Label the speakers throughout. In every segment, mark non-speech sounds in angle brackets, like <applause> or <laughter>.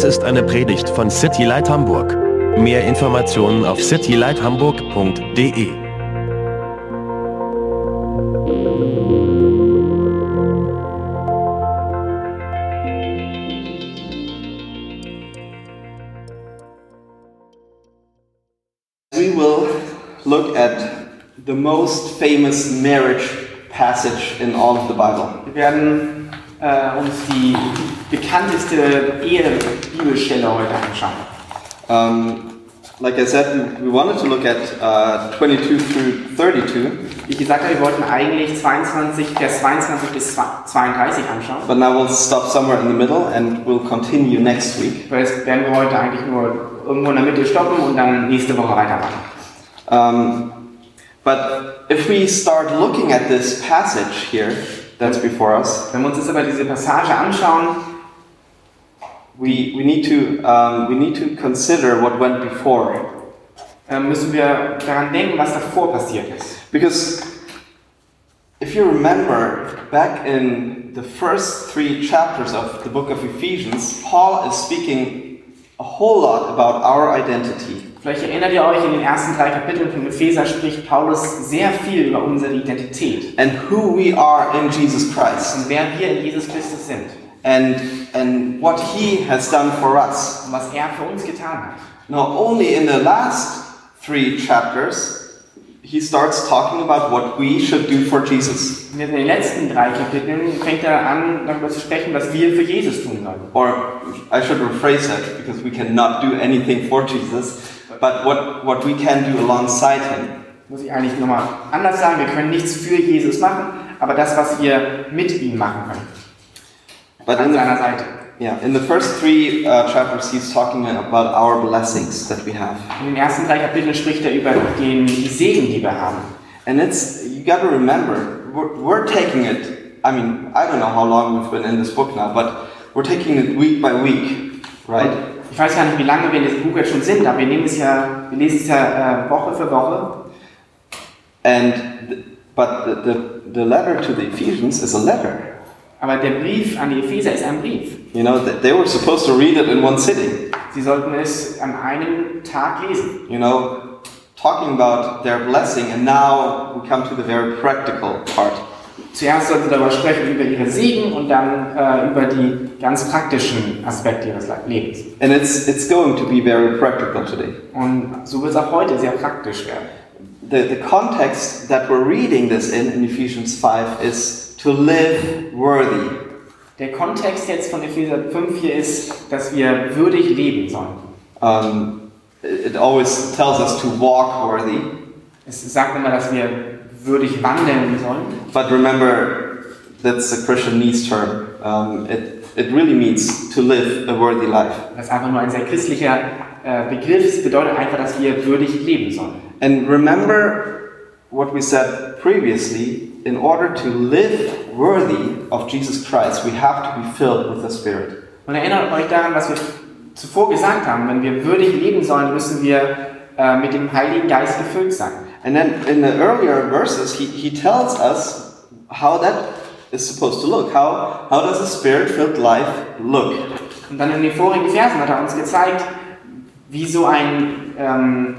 Speaker 1: Dies ist eine Predigt von City Light Hamburg. Mehr Informationen auf citylighthamburg.de.
Speaker 2: We will look at the most famous marriage passage in all of the Bible.
Speaker 3: Wir werden äh, uns die bekannteste Ehe-Bibelstelle heute anschauen.
Speaker 2: Um, like I said, we, wanted to look at uh, 22 through 32,
Speaker 3: Wie ich gesagt wir wollten eigentlich 22, Vers 22 bis 32 anschauen.
Speaker 2: but now we'll stop somewhere in the middle and we'll continue next week.
Speaker 3: Jetzt werden wir heute eigentlich nur irgendwo in der Mitte stoppen und dann nächste Woche weitermachen.
Speaker 2: Um, but if we start looking at this passage here that's before us,
Speaker 3: Wenn wir uns jetzt aber diese Passage anschauen,
Speaker 2: we, we, need to, um, we need to consider what went before.
Speaker 3: äh, müssen wir daran denken, was davor passiert ist.
Speaker 2: Because if you remember, back in the first three chapters of the book of Ephesians, Paul is speaking a whole lot about our identity.
Speaker 3: Vielleicht erinnert ihr euch, in den ersten drei Kapiteln von Epheser spricht Paulus sehr viel über unsere Identität
Speaker 2: And who we are in Jesus Christ,
Speaker 3: und wer wir in Jesus Christus sind
Speaker 2: and, and what He has done for us.
Speaker 3: und was er für uns getan hat.
Speaker 2: Now, only in the last three chapters, he starts talking about what we should do for Jesus.
Speaker 3: In den letzten drei Kapiteln fängt er an, darüber zu sprechen, was wir für Jesus tun sollen.
Speaker 2: Or I should rephrase that because we cannot do anything for Jesus, but what, what we can do alongside him.
Speaker 3: Muss ich eigentlich nochmal anders sagen, wir können nichts für Jesus machen, aber das, was wir mit ihm machen können.
Speaker 2: But in
Speaker 3: An
Speaker 2: the,
Speaker 3: seiner Seite.
Speaker 2: yeah, in the first three uh, chapters, he's talking about our blessings that we have.
Speaker 3: In den ersten drei Kapiteln spricht er über den Segen, die wir haben.
Speaker 2: And it's, you got to remember, we're, we're taking it, I mean, I don't know how long we've been in this book now, but we're taking it week by week, right?
Speaker 3: Ich weiß gar nicht, wie lange wir in diesem Buch jetzt schon sind, aber wir nehmen es ja, wir lesen es ja äh, Woche für Woche.
Speaker 2: And, th- but the, the, the letter to the Ephesians is a letter.
Speaker 3: Aber der Brief an die Epheser ist ein Brief.
Speaker 2: You know, th- they were supposed to read it in one sitting.
Speaker 3: Sie sollten es an einem Tag lesen.
Speaker 2: You know, talking about their blessing, and now we come to the very practical part.
Speaker 3: Zuerst sollten sie darüber sprechen, über ihre Segen und dann äh, über die ganz praktischen Aspekte ihres Lebens.
Speaker 2: And it's, it's going to be very practical today.
Speaker 3: Und so wird es auch heute sehr praktisch werden.
Speaker 2: The, the context that we're reading this in, in Ephesians 5, is to live worthy.
Speaker 3: Der Kontext jetzt von Epheser 5 hier ist, dass wir würdig leben sollen.
Speaker 2: Um, it always tells us to walk worthy,
Speaker 3: Es sagt immer, dass wir würdig wandeln sollen.
Speaker 2: but remember, that's a Christian needs term. Um, it, it really means to live a worthy life.
Speaker 3: Das ist einfach nur ein sehr christlicher äh, Begriff. Es bedeutet einfach, dass wir würdig leben sollen.
Speaker 2: And remember what we said previously in order to live worthy of Jesus Christ, we have to be filled with the Spirit.
Speaker 3: Und erinnert euch daran, was wir zuvor gesagt haben. Wenn wir würdig leben sollen, müssen wir äh, mit dem Heiligen Geist gefüllt sein.
Speaker 2: And then in the earlier verses, he, he tells us how that is supposed to look. How, how does a spirit filled life look?
Speaker 3: Und dann in den vorigen Versen hat er uns gezeigt, wie so ein ähm,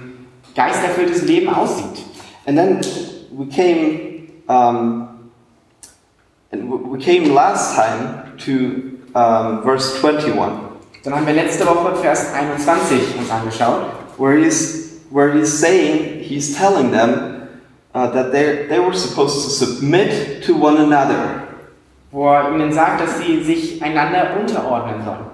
Speaker 3: geisterfülltes Leben aussieht.
Speaker 2: And then we came, um, and we- we came last time to um, verse 21.
Speaker 3: Dann haben wir letzte Woche Vers 21 uns angeschaut,
Speaker 2: where he's where he's saying he's telling them uh, that they they were supposed to submit to one another.
Speaker 3: wo er ihnen sagt, dass sie sich einander unterordnen sollen.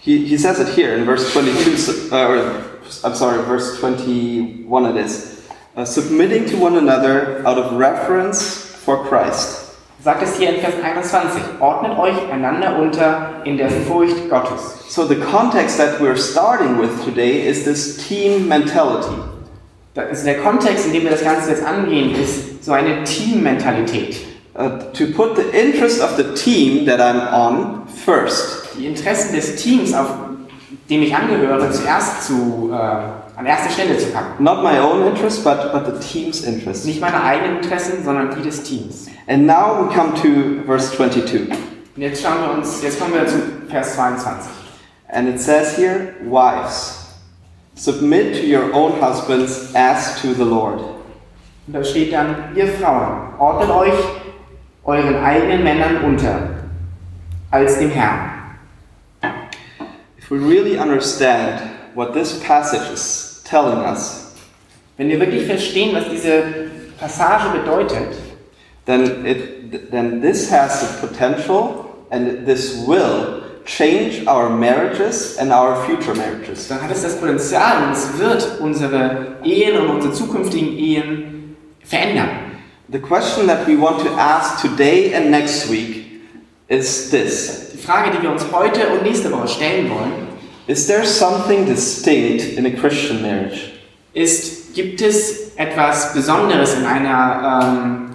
Speaker 2: He, he says it here in verse 22. Uh, I'm sorry, verse 21. It is uh, submitting to one another out of reverence for Christ.
Speaker 3: Sagt es hier in Vers 21. Ordnet euch einander unter in der Furcht Gottes.
Speaker 2: So the context that we're starting with today is this team mentality.
Speaker 3: Ist der Kontext, in dem wir das Ganze jetzt angehen, ist so eine Teammentalität.
Speaker 2: Uh, to put the interest of the team that I'm on first.
Speaker 3: Die Interessen des Teams, auf dem ich angehöre, zuerst zu, äh, an erste Stelle zu packen.
Speaker 2: Not my own interest, but, but the team's interest.
Speaker 3: Nicht meine eigenen Interessen, sondern die des Teams.
Speaker 2: And now we come to verse 22.
Speaker 3: Und jetzt schauen wir uns, jetzt kommen wir zu Vers 22.
Speaker 2: And it says here, wives, submit to your own husbands as to the Lord.
Speaker 3: Und da steht dann, ihr Frauen, ordnet euch euren eigenen Männern unter, als dem Herrn.
Speaker 2: If we really understand what this passage is telling us,
Speaker 3: Wenn wir wirklich verstehen, was diese Passage bedeutet,
Speaker 2: then it then this has the potential and this will change our marriages and our future marriages.
Speaker 3: dann hat es das Potenzial und es wird unsere Ehen und unsere zukünftigen Ehen verändern.
Speaker 2: The question that we want to ask today and next week is this.
Speaker 3: Die Frage, die wir uns heute und nächste Woche stellen wollen,
Speaker 2: Is there something distinct in a Christian marriage?
Speaker 3: ist, gibt es etwas Besonderes in einer ähm,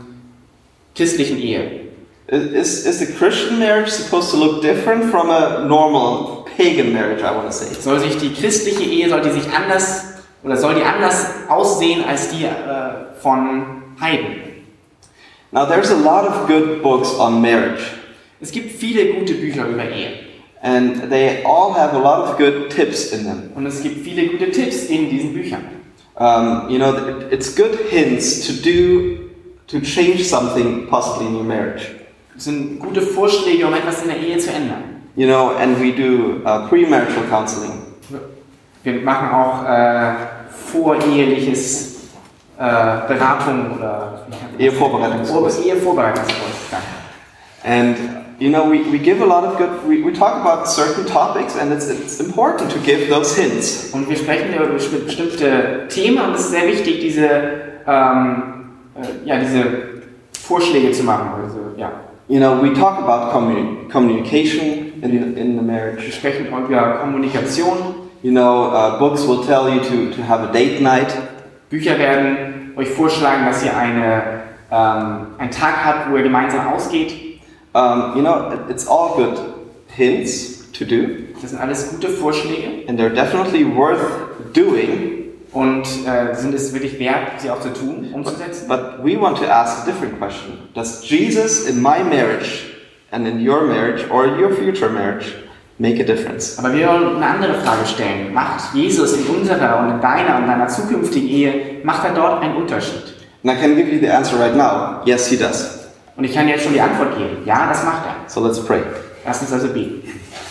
Speaker 3: christlichen Ehe?
Speaker 2: Is, is the Christian marriage supposed to look different from a normal pagan marriage, I want to say?
Speaker 3: Soll sich die christliche Ehe, soll die sich anders oder soll die anders aussehen als die äh, von Heiden?
Speaker 2: Now, there's a lot of good books on marriage,
Speaker 3: Es gibt viele gute Bücher über Ehe
Speaker 2: and they all have a lot of good tips in them.
Speaker 3: und es gibt viele gute Tipps in diesen Büchern.
Speaker 2: Um, you know, it's good hints to do, to change something possibly in your marriage.
Speaker 3: Es sind gute Vorschläge, um etwas in der Ehe zu ändern.
Speaker 2: You know, and we do uh, premarital counseling.
Speaker 3: Wir machen auch äh, voreheliches äh, Beratung oder
Speaker 2: Ehevorbereitungskurs.
Speaker 3: Ehevorbereitungskurs. danke.
Speaker 2: And you know, we, we give a lot of good. We, we talk about certain topics, and it's, it's important to give those hints.
Speaker 3: Und wir sprechen über besti- bestimmte Themen und es ist sehr wichtig, diese, ähm, äh, ja, diese Vorschläge zu machen. Also, ja.
Speaker 2: You know, we talk about commu- communication in, in the
Speaker 3: Wir
Speaker 2: marriage.
Speaker 3: sprechen über Kommunikation.
Speaker 2: You know, uh, books will tell you to, to have a date night.
Speaker 3: Bücher werden euch vorschlagen, dass ihr eine, ähm, einen Tag habt, wo ihr gemeinsam ausgeht.
Speaker 2: Um, you know, it- it's all good hints to do,
Speaker 3: Das sind alles gute Vorschläge
Speaker 2: and they're definitely worth doing.
Speaker 3: und äh, sind es wirklich wert, sie auch zu tun, umzusetzen.
Speaker 2: But we want to ask a different question Does Jesus in my marriage and in your marriage or your future marriage make a difference?
Speaker 3: Aber wir wollen eine andere Frage stellen. Macht Jesus in unserer und in deiner und deiner zukünftigen Ehe, macht er dort einen Unterschied?
Speaker 2: And I can give you the answer right now yes, he does.
Speaker 3: Und ich kann jetzt schon die Antwort geben. Ja, das macht er.
Speaker 2: So let's pray.
Speaker 3: Lass uns also beten.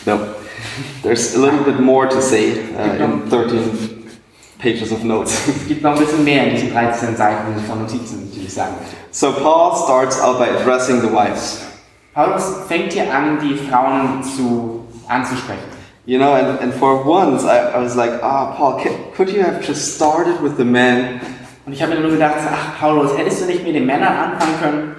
Speaker 2: No. There's a little bit more to say uh, in 13 pages of notes.
Speaker 3: Es gibt noch ein bisschen mehr in diesen 13 Seiten von Notizen, die ich sagen möchte.
Speaker 2: so Paul starts out by addressing the wives.
Speaker 3: Paulus fängt hier an, die Frauen zu, anzusprechen.
Speaker 2: You know, and, and for once I, I was like, ah, Paul, ca- could you have just started with the men?
Speaker 3: Und ich habe mir nur gedacht, ach Paulus, hättest du nicht mit den Männern anfangen können?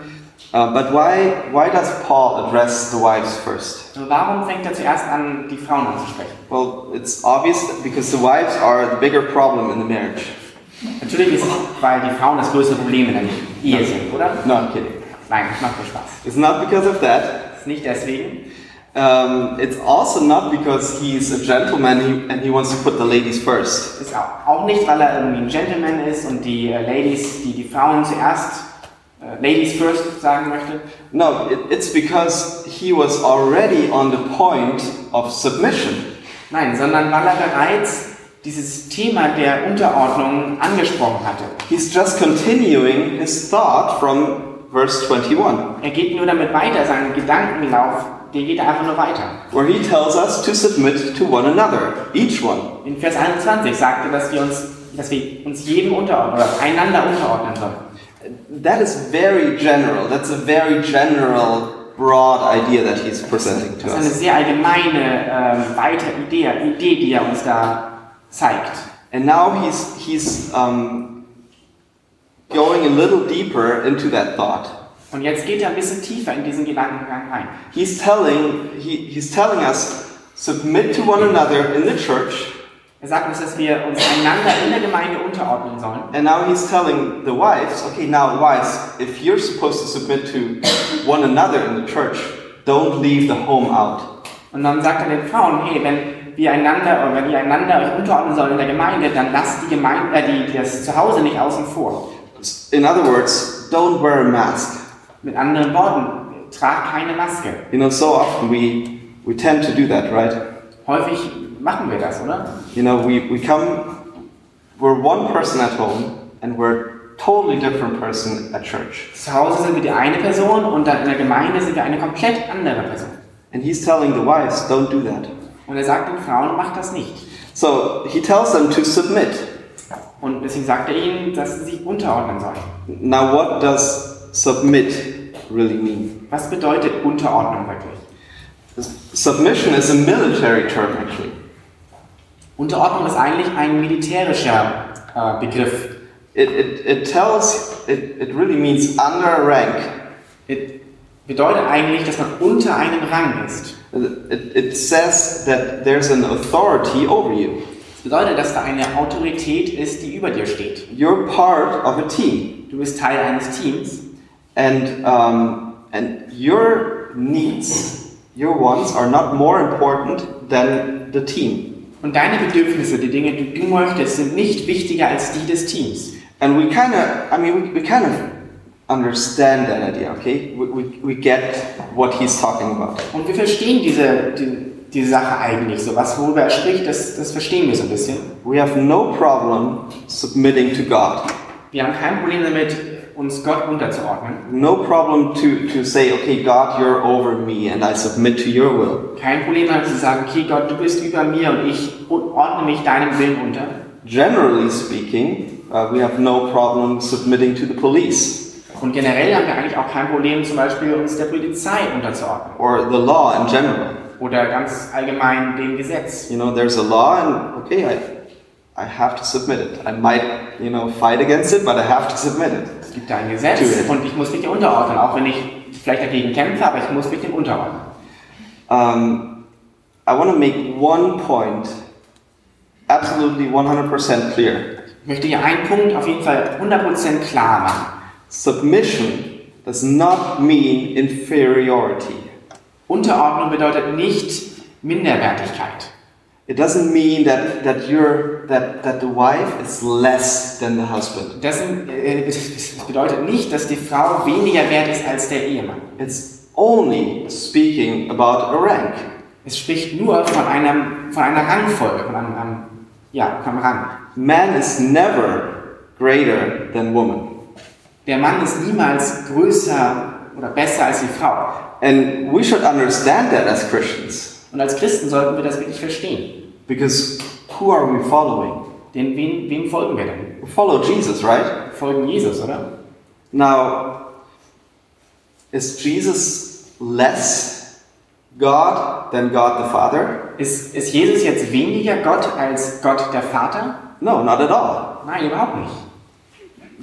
Speaker 2: Uh, but why, why does Paul address the wives first?
Speaker 3: Warum fängt er zuerst an, die Frauen anzusprechen?
Speaker 2: Well, it's obvious because the wives are the bigger problem in the marriage.
Speaker 3: Natürlich ist es, weil die Frauen das größere Problem in der Ehe sind, oder?
Speaker 2: No, I'm kidding.
Speaker 3: Nein, das macht mir Spaß.
Speaker 2: It's not because of that.
Speaker 3: Ist nicht deswegen.
Speaker 2: Um, it's also not because he's a gentleman and he wants to put the ladies first.
Speaker 3: Ist auch, auch nicht, weil er irgendwie ein Gentleman ist und die äh, Ladies, die die Frauen zuerst, äh, Ladies first sagen möchte.
Speaker 2: No, it, it's because he was already on the point of submission.
Speaker 3: Nein, sondern weil er bereits dieses Thema der Unterordnung angesprochen hatte.
Speaker 2: He's just continuing his thought from verse 21,
Speaker 3: Er geht nur damit weiter, sein Gedankenlauf, der geht einfach nur weiter.
Speaker 2: where he tells us to submit to one another, each one.
Speaker 3: In Vers 21 sagt er, dass wir uns, dass wir uns jedem unterordnen oder einander unterordnen sollen.
Speaker 2: That is very general. That's a very general, broad idea that he's presenting to
Speaker 3: Das ist eine
Speaker 2: us.
Speaker 3: sehr allgemeine, ähm, weite Idee, Idee, die er uns da zeigt.
Speaker 2: And now he's, he's um, going a little deeper into that thought.
Speaker 3: Und jetzt geht er ein bisschen tiefer in diesen Gedankengang rein.
Speaker 2: He's telling, he, he's telling us, submit to one another in the church.
Speaker 3: Er sagt uns, dass wir uns einander in der Gemeinde unterordnen sollen.
Speaker 2: And now he's telling the wives, okay, now wives, if you're supposed to submit to one another in the church, don't leave the home out.
Speaker 3: Und dann sagt er den Frauen, hey, wenn wir einander oder wenn ihr einander euch unterordnen sollt in der Gemeinde, dann lasst die Gemeinde, äh, die, das Zuhause nicht außen vor.
Speaker 2: In other words, don't wear a mask.
Speaker 3: Mit anderen Worten, tragt keine Maske.
Speaker 2: You know, so often we, we tend to do that, right?
Speaker 3: Häufig machen wir das, oder?
Speaker 2: You know, we, we come, we're one person at home, and we're totally different person at church.
Speaker 3: Zu Hause sind wir die eine Person und in der Gemeinde sind wir eine komplett andere Person.
Speaker 2: And he's telling the wives, don't do that.
Speaker 3: Und er sagt den Frauen, macht das nicht.
Speaker 2: So he tells them to submit.
Speaker 3: Und deswegen sagt er ihnen, dass sie sich unterordnen sollen.
Speaker 2: Now, what does submit really mean?
Speaker 3: Was bedeutet Unterordnung wirklich?
Speaker 2: Submission is a military term, actually.
Speaker 3: Unterordnung ist eigentlich ein militärischer äh, Begriff.
Speaker 2: It, it, it tells, it, it really means under rank.
Speaker 3: Es bedeutet eigentlich, dass man unter einem Rang ist.
Speaker 2: It, it says that there's an authority over you.
Speaker 3: Das bedeutet, dass da eine Autorität ist, die über dir steht.
Speaker 2: You're part of a team,
Speaker 3: Du bist Teil eines Teams
Speaker 2: and, um, and your needs, your wants, are not more important than the team.
Speaker 3: Und deine Bedürfnisse, die Dinge, die du möchtest, sind nicht wichtiger als die des Teams.
Speaker 2: And we kind of, I mean, we, we kind of understand that idea, okay? We, we, we get what he's talking about.
Speaker 3: Und wir verstehen diese, die, diese Sache eigentlich so. Was, worüber er spricht, das, das verstehen wir so ein bisschen.
Speaker 2: We have no problem submitting to God.
Speaker 3: Wir haben kein Problem damit, uns Gott unterzuordnen.
Speaker 2: No problem to, to say, okay, God, you're over me and I submit to your will.
Speaker 3: Kein Problem damit zu sagen, okay Gott, du bist über mir und ich ordne mich deinem Willen unter.
Speaker 2: Generally speaking, uh, we have no problem submitting to the police
Speaker 3: Und generell haben wir eigentlich auch kein Problem, zum Beispiel uns der Polizei unterzuordnen.
Speaker 2: or the law in general.
Speaker 3: Oder ganz allgemein dem Gesetz.
Speaker 2: You know, there's a law and, okay, I, I have to submit it. I might, you know, fight against it, but I have to submit it.
Speaker 3: Es gibt ein Gesetz und ich muss mich dem unterordnen, auch wenn ich vielleicht dagegen kämpfe, aber ich muss mich dem unterordnen.
Speaker 2: Um, I want to make one point absolutely 100% clear.
Speaker 3: Ich möchte hier einen Punkt auf jeden Fall 100% klar machen.
Speaker 2: Submission does not mean inferiority.
Speaker 3: Unterordnung bedeutet nicht Minderwertigkeit.
Speaker 2: It doesn't mean that, that you're that, that the wife is less than the husband.
Speaker 3: Das, äh, das bedeutet nicht, dass die Frau weniger wert ist als der Ehemann.
Speaker 2: It's only speaking about a rank.
Speaker 3: Es spricht nur von, einem, von einer Rangfolge, von einem, einem ja, vom Rang.
Speaker 2: Man is never greater than woman.
Speaker 3: Der Mann ist niemals größer oder besser als die Frau.
Speaker 2: And we should understand that as Christians.
Speaker 3: Und als Christen sollten wir das wirklich verstehen.
Speaker 2: Because who are we following?
Speaker 3: Denn wem, wem folgen wir denn?
Speaker 2: We follow Jesus, right?
Speaker 3: Wir folgen Jesus, oder?
Speaker 2: Now, is Jesus less God than God the Father?
Speaker 3: Ist, ist Jesus jetzt weniger Gott als Gott der Vater?
Speaker 2: No, not at all.
Speaker 3: Nein, überhaupt nicht.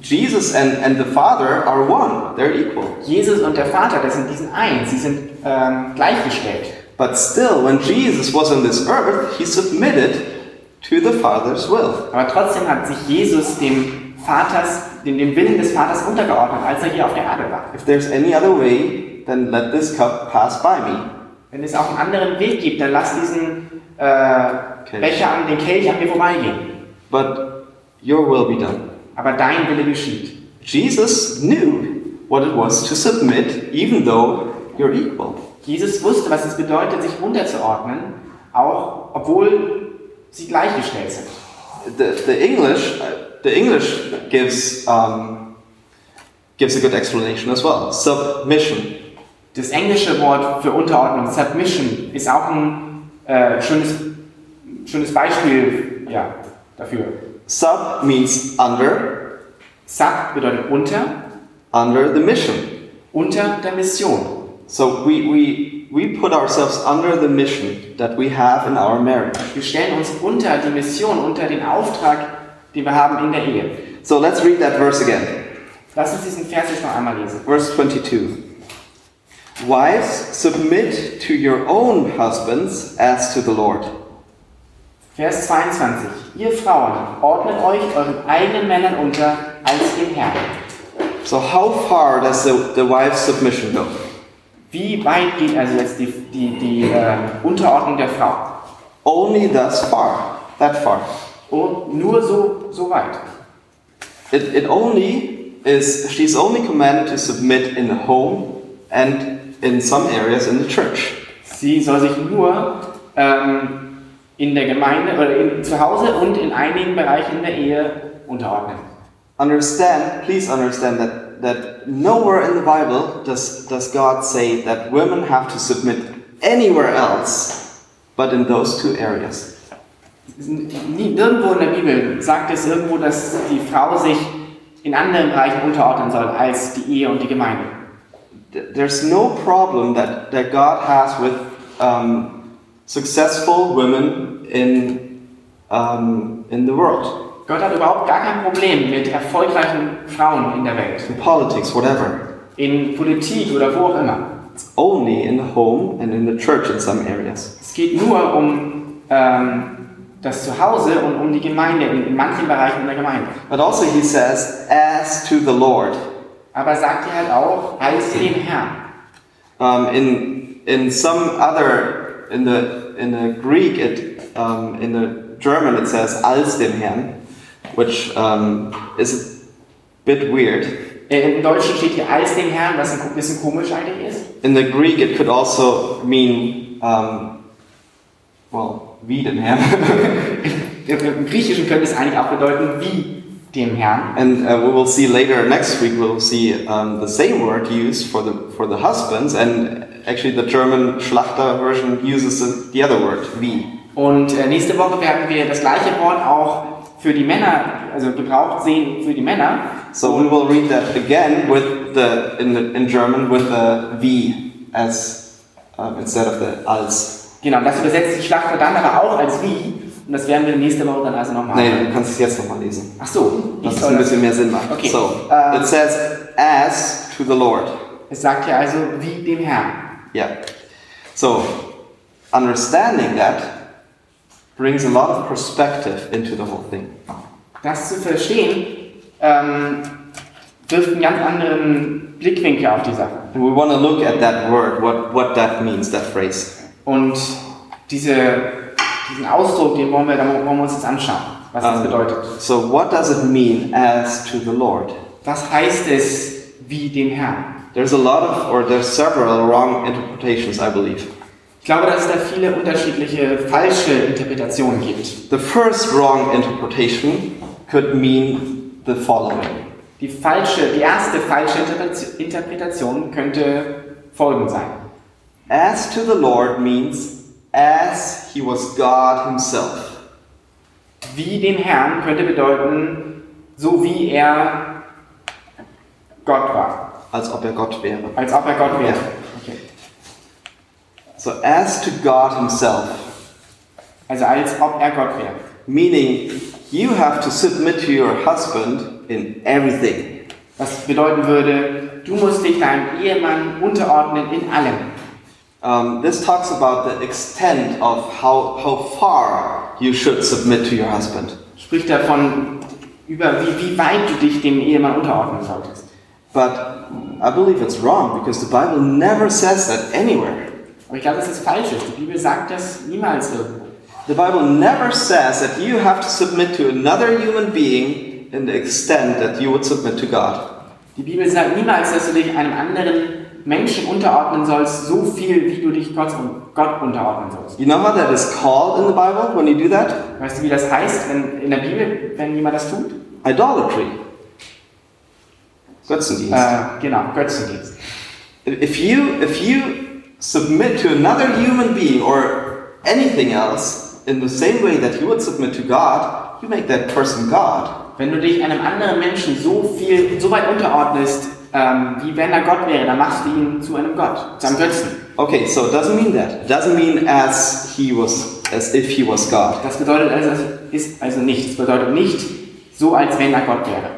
Speaker 2: Jesus and, and the Father are one, they're equal.
Speaker 3: Jesus und der Vater, das sind, die sind eins, sie sind ähm, gleichgestellt.
Speaker 2: But still, when Jesus was on this earth, he submitted to the Father's will.
Speaker 3: Aber trotzdem hat sich Jesus dem Vaters, dem, dem Willen des Vaters untergeordnet, als er hier auf der Erde war.
Speaker 2: If there's any other way, then let this cup pass by me.
Speaker 3: Wenn es auch einen anderen Weg gibt, dann lass diesen äh, Becher an den Kelch an mir vorbeigehen.
Speaker 2: But your will be done.
Speaker 3: Aber dein Wille geschieht.
Speaker 2: Jesus knew what it was to submit, even though you're equal.
Speaker 3: Jesus wusste, was es bedeutet, sich unterzuordnen, auch obwohl sie gleichgestellt sind.
Speaker 2: The, the English, the English gives um, gives a good explanation as well. Submission.
Speaker 3: Das englische Wort für Unterordnung, Submission, ist auch ein äh, schönes, schönes Beispiel ja, dafür.
Speaker 2: Sub means under,
Speaker 3: Sub bedeutet unter,
Speaker 2: under the mission.
Speaker 3: unter der Mission.
Speaker 2: So we, we, we put ourselves under the mission that we have in our marriage.
Speaker 3: Wir stellen uns unter die Mission, unter den Auftrag, den wir haben in der Ehe.
Speaker 2: So let's read that verse again.
Speaker 3: Lass uns diesen Vers jetzt noch einmal lesen.
Speaker 2: Verse 22. Wives, submit to your own husbands as to the Lord.
Speaker 3: Vers 22. Ihr Frauen, ordnet euch euren eigenen Männern unter als dem Herrn.
Speaker 2: So how far does the, the wife's submission go?
Speaker 3: Wie weit geht also jetzt die, die, die äh, Unterordnung der Frau?
Speaker 2: Only thus far. That far.
Speaker 3: Und nur so, so weit.
Speaker 2: It, it only is, she's only commanded to submit in the home and in some areas in the church.
Speaker 3: Sie soll sich nur ähm, in der Gemeinde oder in, zu Hause und in einigen Bereichen in der Ehe unterordnen.
Speaker 2: Understand, please understand that, that nowhere in the Bible does, does God say that women have to submit anywhere else but in those two areas.
Speaker 3: Nirgendwo in der Bibel sagt es irgendwo, dass die Frau sich in anderen Bereichen unterordnen soll als die Ehe und die Gemeinde.
Speaker 2: There's no problem that, that God has with um, successful women in, um, in the world,
Speaker 3: Gott hat überhaupt gar kein Problem mit erfolgreichen Frauen in der Welt.
Speaker 2: in politics, whatever.
Speaker 3: In Politik oder wo auch immer.
Speaker 2: It's only in the home and in the church in some areas.
Speaker 3: Es geht nur um ähm, das Zuhause und um die Gemeinde, in, manchen Bereichen in der Gemeinde.
Speaker 2: But also he says, as to the Lord.
Speaker 3: Aber sagt ihr halt auch, als den Herrn.
Speaker 2: Um, in in some other in the in the Greek it um, in the German it says als dem Herrn, which um, is a bit weird.
Speaker 3: Äh, Im Deutschen steht hier als den Herrn, was ein bisschen komisch eigentlich ist.
Speaker 2: In the Greek it could also mean um, well wie dem Herrn, <laughs>
Speaker 3: Im Griechischen könnte es eigentlich auch bedeuten, wie dem Herrn.
Speaker 2: and uh, we will see later next week we'll see um, the same word used for the for the husbands, and actually the German Schlachter version uses the, the other word wie.
Speaker 3: Und äh, nächste Woche werden wir das gleiche Wort auch für die Männer, also gebraucht sehen für die Männer.
Speaker 2: So we will read that again with the in, the, in German with the V as um, instead of the als.
Speaker 3: Genau, das übersetzt die Schlachter dann aber auch als wie. Und das werden wir nächste Woche dann also nochmal.
Speaker 2: Nee, du kannst es jetzt nochmal lesen.
Speaker 3: Ach so,
Speaker 2: Dass es ein bisschen mehr Sinn macht.
Speaker 3: Okay.
Speaker 2: So
Speaker 3: Ähm,
Speaker 2: it says as to the Lord.
Speaker 3: Es sagt ja also wie dem Herrn.
Speaker 2: Yeah. So understanding that brings a lot of perspective into the whole thing.
Speaker 3: Das zu verstehen, ähm, wirft einen ganz anderen Blickwinkel auf die Sache.
Speaker 2: And we want to look at that word, what what that means, that phrase.
Speaker 3: Und diese, diesen Ausdruck, den wollen wir, da wollen wir uns jetzt anschauen, was das
Speaker 2: Ähm,
Speaker 3: bedeutet.
Speaker 2: So what does it mean as to the Lord?
Speaker 3: Was heißt es wie dem Herrn?
Speaker 2: There's a lot of, or there's several wrong interpretations, I believe.
Speaker 3: Ich glaube, dass es da viele unterschiedliche falsche Interpretationen gibt.
Speaker 2: The first wrong interpretation could mean the following
Speaker 3: Die falsche, die erste falsche Interpre- Interpretation könnte folgend sein.
Speaker 2: As to the Lord means as he was God himself.
Speaker 3: Wie dem Herrn könnte bedeuten, so wie er Gott war.
Speaker 2: Als ob er Gott wäre.
Speaker 3: Als ob er Gott wäre.
Speaker 2: So, as to God himself,
Speaker 3: Also als ob er Gott wäre.
Speaker 2: meaning you have to submit to your husband in everything.
Speaker 3: Was bedeuten würde, du musst dich deinem Ehemann unterordnen in allem.
Speaker 2: Um, this talks about the extent of how, how far you should submit to your husband.
Speaker 3: Spricht davon, über wie, wie weit du dich dem Ehemann unterordnen solltest.
Speaker 2: But I believe it's wrong because the Bible never says that anywhere.
Speaker 3: Aber ich glaube, dass das falsch ist. Die Bibel sagt das niemals irgendwo.
Speaker 2: The Bible never says that you have to submit to another human being in the extent that you would submit to God.
Speaker 3: Die Bibel sagt niemals, dass du dich einem anderen Menschen unterordnen sollst, so viel wie du dich Gott, Gott unterordnen sollst.
Speaker 2: You know how that is called in the Bible when you do that?
Speaker 3: Weißt du, wie das heißt wenn, in der Bibel, wenn jemand das tut?
Speaker 2: Idolatry. Götzendienst.
Speaker 3: Äh, genau, Götzendienst.
Speaker 2: If you if you submit to another human being or anything else in the same way that you would submit to God, you make that person God.
Speaker 3: Wenn du dich einem anderen Menschen so viel, so weit unterordnest, ähm, wie wenn er Gott wäre, dann machst du ihn zu einem Gott, zu einem Götzen.
Speaker 2: Okay, so it doesn't mean that. It doesn't mean as he was as if he was God.
Speaker 3: Das bedeutet also, ist also nicht. Bedeutet nicht so, als wenn er Gott wäre.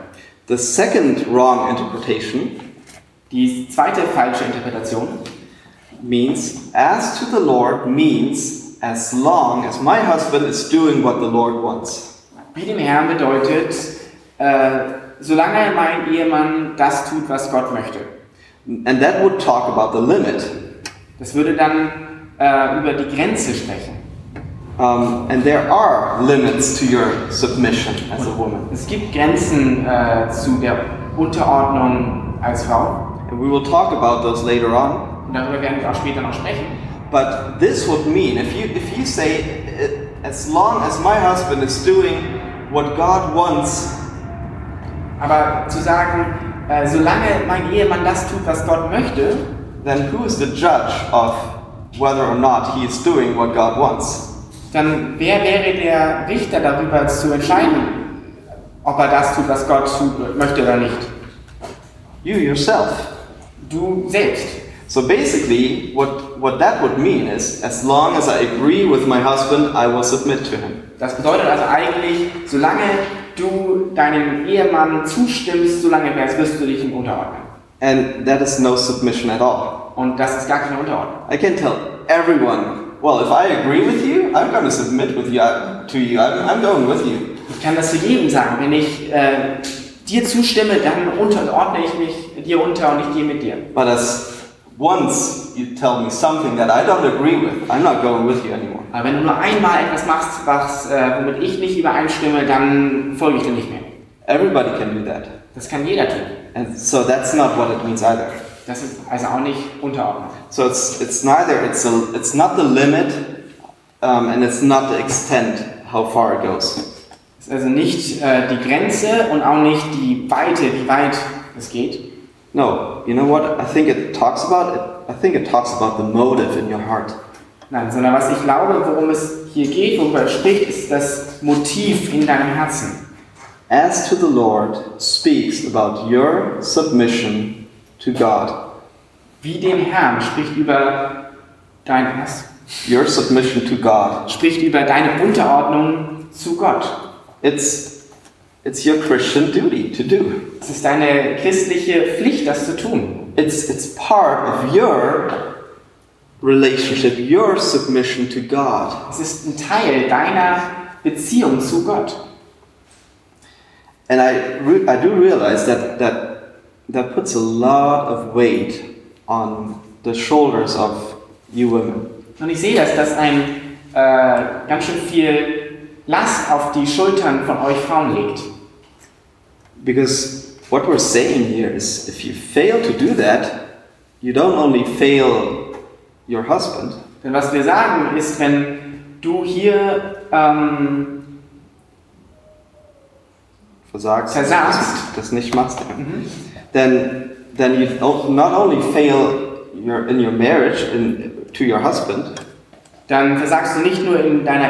Speaker 2: The second wrong interpretation
Speaker 3: Die zweite falsche Interpretation
Speaker 2: means as to the Lord means as long as my husband is doing what the Lord wants.
Speaker 3: Wie dem Herrn bedeutet, äh, solange mein Ehemann das tut, was Gott möchte.
Speaker 2: And that would talk about the limit.
Speaker 3: Das würde dann äh, über die Grenze sprechen.
Speaker 2: Um, and there are limits to your submission as a woman.
Speaker 3: Es gibt Grenzen äh, zu der Unterordnung als Frau.
Speaker 2: And we will talk about those later on.
Speaker 3: Und darüber werden wir auch später noch sprechen.
Speaker 2: But this would mean if you if you say uh, as long as my husband is doing what God wants,
Speaker 3: Aber zu sagen, äh, solange mein Ehemann das tut, was Gott möchte,
Speaker 2: then who is the judge of whether or not he is doing what God wants?
Speaker 3: dann wer wäre der Richter darüber zu entscheiden, ob er das tut, was Gott tut, möchte oder nicht?
Speaker 2: You yourself.
Speaker 3: Du selbst.
Speaker 2: So basically, what, what that would mean is as long as I agree with my husband, I will submit to him.
Speaker 3: Das bedeutet also eigentlich, solange du deinem Ehemann zustimmst, solange wirst du dich ihm unterordnen.
Speaker 2: And that is no submission at all.
Speaker 3: Und das ist gar keine Unterordnung.
Speaker 2: I can tell everyone, well, if I agree with you, I'm going to submit with you, I- to you. I'm, I'm going with you.
Speaker 3: Ich kann das zu jedem sagen. Wenn ich äh, dir zustimme, dann unterordne ich mich dir unter und ich gehe mit dir.
Speaker 2: But as once you tell me something that I don't agree with, I'm not going with you anymore.
Speaker 3: Aber wenn du nur einmal etwas machst, was, äh, womit ich nicht übereinstimme, dann folge ich dir nicht mehr.
Speaker 2: Everybody can do that.
Speaker 3: Das kann jeder tun.
Speaker 2: And so that's not what it means either.
Speaker 3: Das ist also auch nicht Unterordnung.
Speaker 2: So it's, it's neither, it's, a, it's not the limit, um, and it's not the extent how far it goes.
Speaker 3: Es ist also nicht äh, die Grenze und auch nicht die Weite, wie weit es geht.
Speaker 2: No, you know what? I think it talks about it. I think it talks about the motive in your heart.
Speaker 3: Nein, sondern was ich glaube, worum es hier geht, worüber es spricht, ist das Motiv in deinem Herzen.
Speaker 2: As to the Lord speaks about your submission to God,
Speaker 3: Wie dem Herrn spricht über dein was?
Speaker 2: your submission to God.
Speaker 3: Spricht über deine Unterordnung zu Gott.
Speaker 2: It's it's your Christian duty to do.
Speaker 3: Es ist deine christliche Pflicht, das zu tun.
Speaker 2: It's it's part of your relationship, your submission to God.
Speaker 3: Es ist ein Teil deiner Beziehung zu Gott.
Speaker 2: And I I do realize that that that puts a lot of weight on the shoulders of you women.
Speaker 3: Und ich sehe, dass das ein äh, ganz schön viel Last auf die Schultern von euch Frauen legt.
Speaker 2: Because what we're saying here is if you fail to do that, you don't only fail your husband,
Speaker 3: Denn was wir sagen ist, wenn du hier ähm,
Speaker 2: versagst,
Speaker 3: Versagst.
Speaker 2: das, nicht machst, then then you not only fail your in your marriage in, to your husband.
Speaker 3: dann versagst du nicht nur in deiner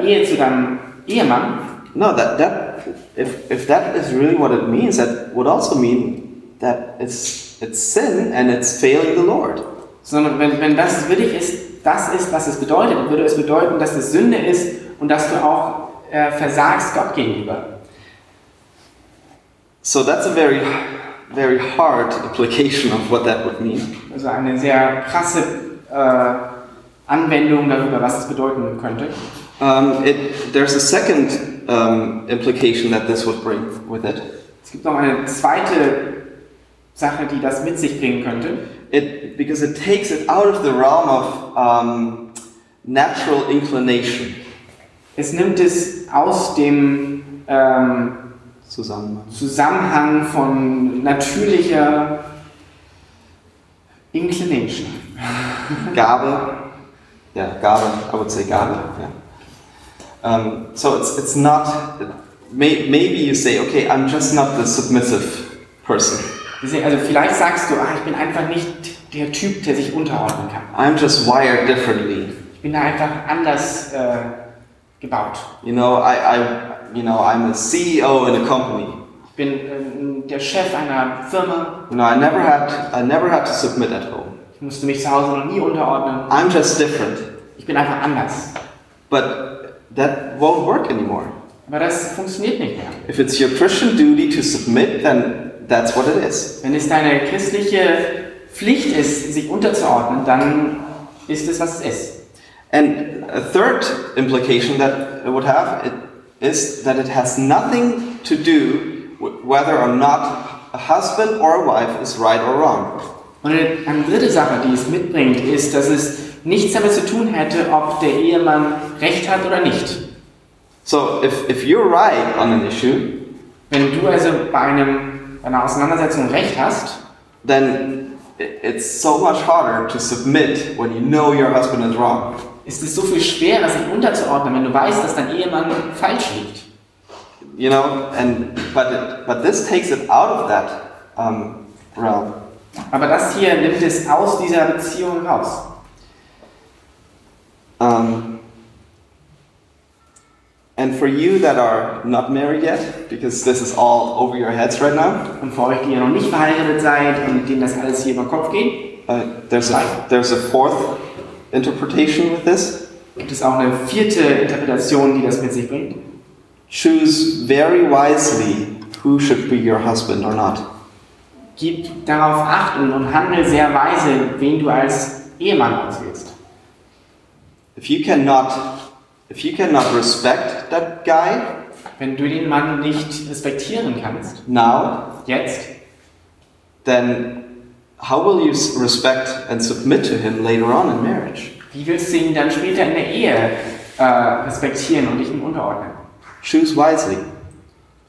Speaker 3: äh, Ehe zu deinem Ehemann,
Speaker 2: No, that that if if that is really what it means, that would also mean that it's it's sin and it's failing the Lord.
Speaker 3: sondern wenn, wenn das wirklich ist, das ist, was es bedeutet, würde es bedeuten, dass es Sünde ist und dass du auch äh, versagst Gott gegenüber.
Speaker 2: So that's a very very hard application of what that would mean.
Speaker 3: Also eine sehr krasse äh, Anwendung darüber, was es bedeuten könnte.
Speaker 2: Um, it, there's a second um, implication that this would bring with it.
Speaker 3: Es gibt noch eine zweite Sache, die das mit sich bringen könnte.
Speaker 2: It because it takes it out of the realm of um, natural inclination.
Speaker 3: Es nimmt es aus dem ähm,
Speaker 2: Zusammenhang.
Speaker 3: Zusammenhang von natürlicher Inclination.
Speaker 2: Gabe. Yeah, Gabe. I would say Gabe. Yeah. Um, so it's it's not. May, maybe you say, okay, I'm just not the submissive person.
Speaker 3: Deswegen, Also vielleicht sagst du, ah, ich bin einfach nicht der Typ, der sich unterordnen kann.
Speaker 2: I'm just wired differently.
Speaker 3: Ich bin da einfach anders äh, gebaut.
Speaker 2: You know, I, I, you know, I'm a CEO in a company.
Speaker 3: Ich bin ähm, der Chef einer Firma.
Speaker 2: You know, I never had, I never had to submit at home.
Speaker 3: Ich musste mich zu Hause noch nie unterordnen.
Speaker 2: I'm just different.
Speaker 3: Ich bin einfach anders.
Speaker 2: But that won't work anymore.
Speaker 3: Aber das funktioniert nicht mehr.
Speaker 2: If it's your Christian duty to submit, then that's what it is.
Speaker 3: Wenn es deine christliche Pflicht ist, sich unterzuordnen, dann ist es, was es ist.
Speaker 2: And a third implication that it would have it is that it has nothing to do with whether or not a husband or a wife is right or wrong.
Speaker 3: Und eine dritte Sache, die es mitbringt, ist, dass es nichts damit zu tun hätte, ob der Ehemann Recht hat oder nicht.
Speaker 2: So if, if you're right on an issue,
Speaker 3: Wenn du also bei, einem, einer Auseinandersetzung Recht hast,
Speaker 2: then it's so much harder to submit when you know your husband is wrong.
Speaker 3: ist es so viel schwerer, sich unterzuordnen, wenn du weißt, dass dein Ehemann falsch liegt.
Speaker 2: You know, and but it, but this takes it out of that um, realm.
Speaker 3: Aber das hier nimmt es aus dieser Beziehung raus.
Speaker 2: Um, and for you that are not married yet, because this is all over your heads right now,
Speaker 3: Und für euch, die ihr noch nicht verheiratet seid und denen das alles hier über den Kopf geht,
Speaker 2: uh, there's a there's a fourth interpretation with this.
Speaker 3: gibt es auch eine vierte Interpretation, die das mit sich bringt.
Speaker 2: Choose very wisely who should be your husband or not.
Speaker 3: Gib darauf Acht und, handel sehr weise, wen du als Ehemann auswählst.
Speaker 2: If you cannot if you cannot respect that guy
Speaker 3: Wenn du den Mann nicht respektieren kannst,
Speaker 2: now,
Speaker 3: jetzt,
Speaker 2: then how will you respect and submit to him later on in marriage?
Speaker 3: wie willst du ihn dann später in der Ehe äh, respektieren und dich ihm unterordnen?
Speaker 2: Choose wisely.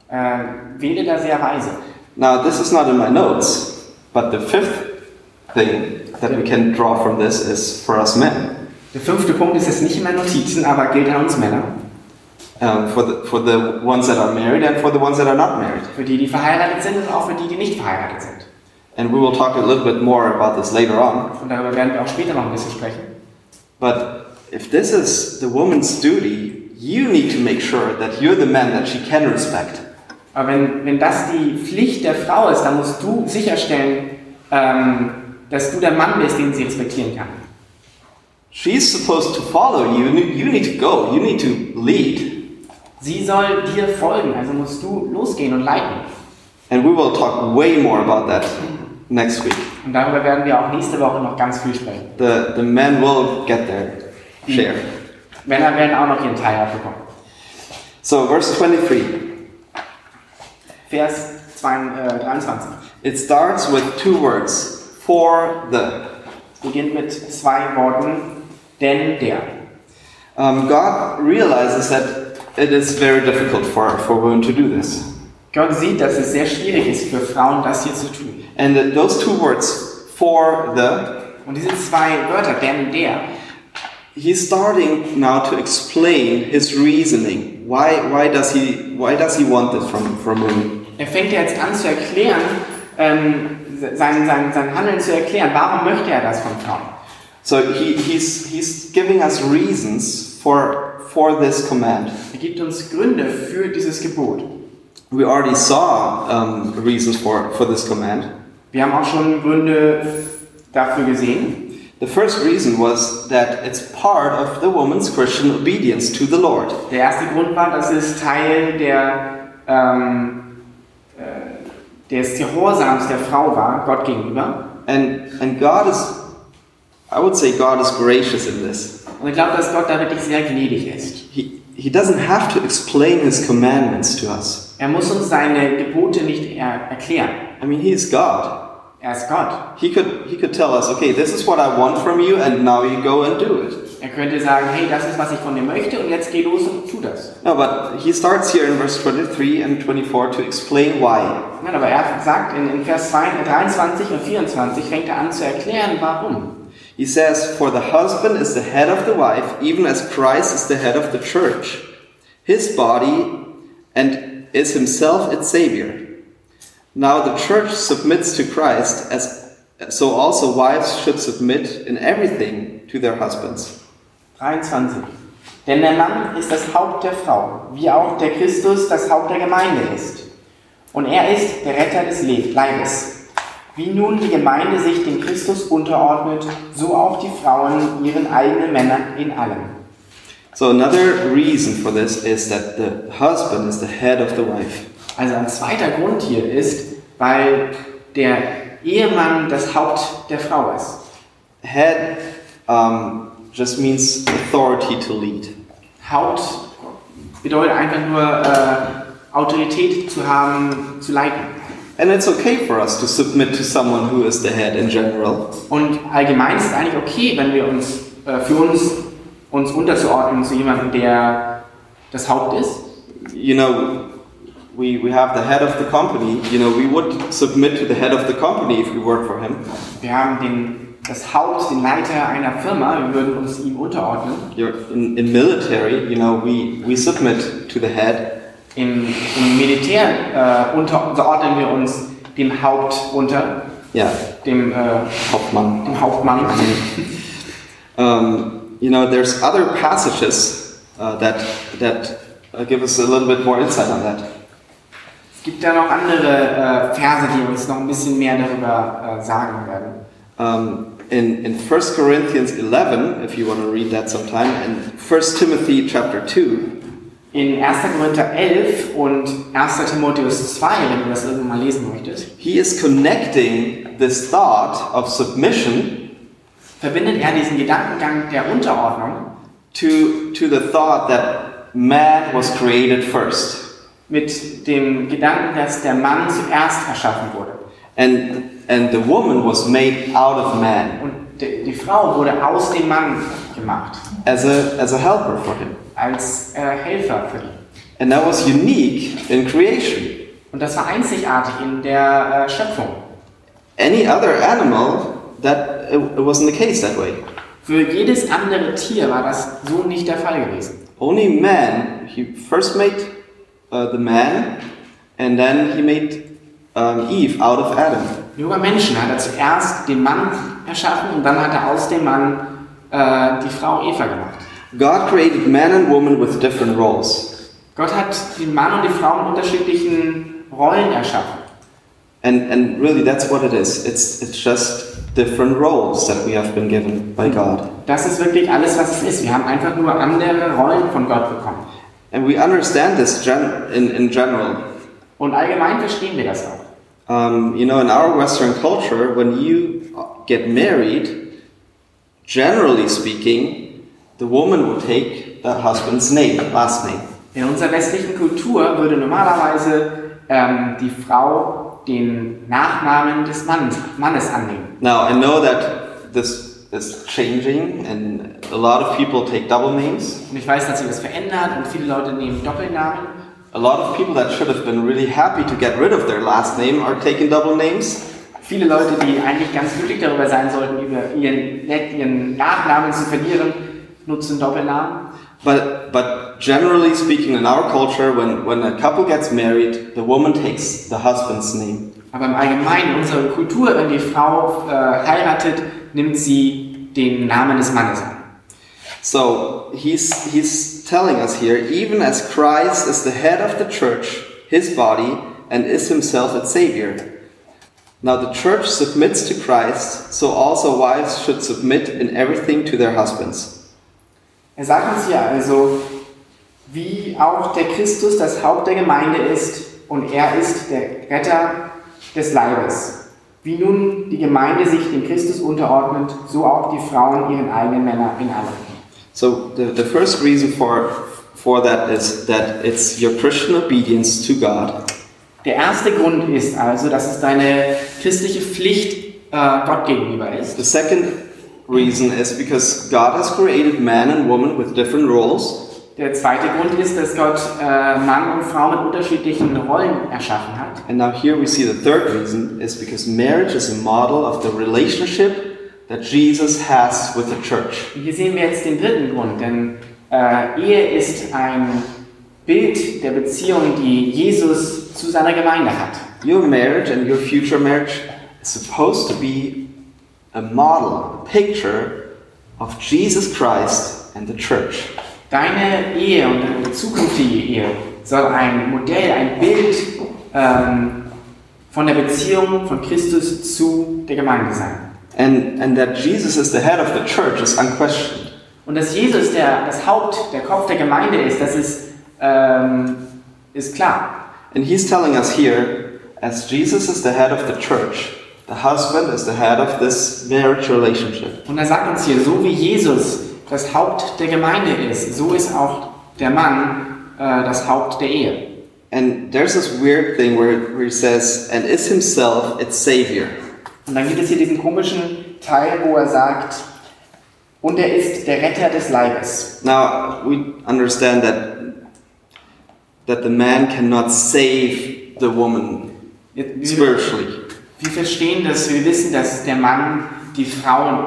Speaker 3: Äh, wähle da sehr weise.
Speaker 2: Now, this is not in my notes, but the fifth thing that we can draw from this is for us men.
Speaker 3: Der fünfte Punkt ist jetzt nicht in meinen Notizen, aber gilt an uns Männer.
Speaker 2: Um, for, the, for the ones that are married and for the ones that are not married.
Speaker 3: Für die, die verheiratet sind und auch für die, die nicht verheiratet sind.
Speaker 2: And we will talk a little bit more about this later on.
Speaker 3: Und darüber werden wir auch später noch ein bisschen sprechen.
Speaker 2: But if this is the woman's duty, you need to make sure that you're the man that she can respect.
Speaker 3: Aber wenn, wenn das die Pflicht der Frau ist, dann musst du sicherstellen, ähm, dass du der Mann bist, den sie respektieren kann.
Speaker 2: She's supposed to follow you. You need to go. You need to lead.
Speaker 3: Sie soll dir folgen, also musst du losgehen und leiten.
Speaker 2: And we will talk way more about that next week.
Speaker 3: Und darüber werden wir auch nächste Woche noch ganz viel sprechen.
Speaker 2: The, the men will get their share.
Speaker 3: Männer werden auch noch ihren Teil abbekommen.
Speaker 2: So, verse 23.
Speaker 3: Vers 2, äh, 23.
Speaker 2: It starts with two words for the.
Speaker 3: Beginnt mit zwei Worten, denn der.
Speaker 2: Um, God realizes that it is very difficult for, for women to do this.
Speaker 3: Gott sieht, dass es sehr schwierig ist für Frauen, das hier zu tun.
Speaker 2: And that those two words, for the,
Speaker 3: Und diese zwei Wörter, denn der,
Speaker 2: he's starting now to explain his reasoning. Why, why, does, he, why does he want this from, from women?
Speaker 3: er fängt jetzt an zu erklären, ähm, sein, sein, sein Handeln zu erklären. Warum möchte er das von Frauen?
Speaker 2: So he, he's, he's giving us reasons for, for this command.
Speaker 3: Er gibt uns Gründe für dieses Gebot.
Speaker 2: We already saw um, reasons for, for this command.
Speaker 3: Wir haben auch schon Gründe dafür gesehen.
Speaker 2: The first reason was that it's part of the woman's Christian obedience to the Lord.
Speaker 3: Der erste Grund war, dass es Teil der, ähm, äh, des Gehorsams der Frau war, Gott gegenüber.
Speaker 2: And, and God is, I would say, God is gracious in this.
Speaker 3: Und ich glaube, dass Gott da wirklich sehr gnädig ist.
Speaker 2: He, he doesn't have to explain his commandments to us.
Speaker 3: Er muss uns seine Gebote nicht er erklären.
Speaker 2: I mean, he is God.
Speaker 3: Er ist Gott.
Speaker 2: He could, he could tell us, okay, this is what I want from you, and now you go and do it.
Speaker 3: Er könnte sagen, hey, das ist, was ich von dir möchte und jetzt geh los und tu das.
Speaker 2: No, but he starts here in verse 23 and 24 to explain why.
Speaker 3: Nein, aber er sagt in, in Vers 2, 23 und 24, fängt er an zu erklären, warum.
Speaker 2: He says, For the husband is the head of the wife, even as Christ is the head of the church, his body, and is himself its Savior. Now the church submits to Christ, as so also wives should submit in everything to their husbands.
Speaker 3: 23. Denn der Mann ist das Haupt der Frau, wie auch der Christus das Haupt der Gemeinde ist. Und er ist der Retter des Le- Leibes. Wie nun die Gemeinde sich dem Christus unterordnet, so auch die Frauen ihren eigenen Männern in allem.
Speaker 2: So another reason for this is that the husband is the head of the wife.
Speaker 3: Also ein zweiter Grund hier ist, weil der Ehemann das Haupt der Frau ist.
Speaker 2: Head um, just means authority to lead.
Speaker 3: Haupt bedeutet einfach nur äh, Autorität zu haben, zu leiten.
Speaker 2: And it's okay for us to submit to someone who is the head in general.
Speaker 3: Und allgemein ist es eigentlich okay, wenn wir uns äh, für uns uns unterzuordnen zu jemandem, der das Haupt ist.
Speaker 2: You know, we, we have the head of the company. You know, we would submit to the head of the company if we work for him.
Speaker 3: Wir haben den das Haupt, den Leiter einer Firma, wir würden uns ihm unterordnen.
Speaker 2: You're, in, in military, you know, we, we submit to the head.
Speaker 3: Im, im Militär äh, unter, unterordnen wir uns dem Haupt unter,
Speaker 2: Yeah,
Speaker 3: dem, äh,
Speaker 2: Hauptmann.
Speaker 3: dem Hauptmann.
Speaker 2: Um, <laughs> you know, there's other passages uh, that, that uh, give us a little bit more insight on that.
Speaker 3: Es gibt da noch andere äh, Verse, die uns noch ein bisschen mehr darüber äh, sagen werden.
Speaker 2: Um, in, in 1 Corinthians 11, if you want to read that sometime, and 1 Timothy chapter 2,
Speaker 3: In 1. Korinther 11 und 1. Timotheus 2, wenn du das irgendwann mal lesen möchtest,
Speaker 2: he is connecting this thought of submission
Speaker 3: verbindet er diesen Gedankengang der Unterordnung
Speaker 2: to, to the thought that man was created first.
Speaker 3: mit dem Gedanken, dass der Mann zuerst erschaffen wurde.
Speaker 2: And, and the woman was made out of man
Speaker 3: Und die, die Frau wurde aus dem Mann gemacht,
Speaker 2: as a, as a helper for him.
Speaker 3: Als äh, Helfer für ihn.
Speaker 2: And that was unique in creation.
Speaker 3: Und das war einzigartig in der äh, Schöpfung.
Speaker 2: Any other animal, that it, it wasn't the case that way.
Speaker 3: Für jedes andere Tier war das so nicht der Fall gewesen.
Speaker 2: Only man, he first made uh, the man, and then he made um, Eve out of Adam.
Speaker 3: Nur bei Menschen hat er zuerst den Mann erschaffen und dann hat er aus dem Mann äh, die Frau Eva gemacht.
Speaker 2: God created man and woman with different roles.
Speaker 3: Gott hat den Mann und die Frau in unterschiedlichen Rollen erschaffen.
Speaker 2: And, and really, that's what it is. It's, it's just different roles that we have been given by God.
Speaker 3: Das ist wirklich alles, was es ist. Wir haben einfach nur andere Rollen von Gott bekommen.
Speaker 2: And we understand this gen- in, in general.
Speaker 3: Und allgemein verstehen wir das auch.
Speaker 2: Um, you know, in our Western culture, when you get married, generally speaking, the woman will take the husband's name, last name.
Speaker 3: In unserer westlichen Kultur würde normalerweise ähm, die Frau den Nachnamen des Mannes, Mannes annehmen.
Speaker 2: Now, I know that this is changing, and a lot of people take double names.
Speaker 3: Und ich weiß, dass sich das verändert und viele Leute nehmen Doppelnamen.
Speaker 2: A lot of people that should have been really happy to get rid of their last name are taking double names.
Speaker 3: Viele Leute, die eigentlich ganz glücklich darüber sein sollten, über ihren, ihren Nachnamen zu verlieren, nutzen Doppelnamen.
Speaker 2: But, but generally speaking, in our culture, when, when a couple gets married, the woman takes the husband's name.
Speaker 3: Aber im Allgemeinen, in unserer Kultur, wenn die Frau äh, heiratet, nimmt sie den Namen des Mannes an.
Speaker 2: So he's, he's telling us here even as Christ is the head of the church, his body, and is himself its Savior. Now the church submits to Christ, so also wives should submit in everything to their husbands.
Speaker 3: Er sagt uns hier also, wie auch der Christus das Haupt der Gemeinde ist und er ist der Retter des Leibes. Wie nun die Gemeinde sich dem Christus unterordnet, so auch die Frauen ihren eigenen Männern in allem.
Speaker 2: So the, the first reason for, for that is that it's your Christian obedience to God.
Speaker 3: Der erste Grund ist also, dass es deine christliche Pflicht äh, Gott gegenüber ist.
Speaker 2: The second reason is because God has created man and woman with different roles.
Speaker 3: Der zweite Grund ist, dass Gott äh, Mann und Frau mit unterschiedlichen Rollen erschaffen hat.
Speaker 2: And now here we see the third reason is because marriage is a model of the relationship that Jesus has with the church.
Speaker 3: Hier sehen wir jetzt den dritten Grund, denn äh, Ehe ist ein Bild der Beziehung, die Jesus zu seiner Gemeinde hat.
Speaker 2: Your marriage and your future marriage is supposed to be a model, a picture of Jesus Christ and the church.
Speaker 3: Deine Ehe und deine zukünftige Ehe soll ein Modell, ein Bild ähm, von der Beziehung von Christus zu der Gemeinde sein.
Speaker 2: And, and that Jesus is the head of the church is unquestioned.
Speaker 3: Und dass Jesus der, das Haupt, der Kopf der Gemeinde ist, das ist, ähm, ist klar.
Speaker 2: And he's telling us here, as Jesus is the head of the church, the husband is the head of this marriage relationship.
Speaker 3: Und er sagt uns hier, so wie Jesus das Haupt der Gemeinde ist, so ist auch der Mann äh, das Haupt der Ehe.
Speaker 2: And there's this weird thing where, where he says, and is himself its savior.
Speaker 3: Und dann gibt es hier diesen komischen Teil, wo er sagt, und er ist der Retter des Leibes.
Speaker 2: Now, we understand that, that the man cannot save the woman spiritually.
Speaker 3: Wir verstehen das, wir wissen, dass der Mann die Frauen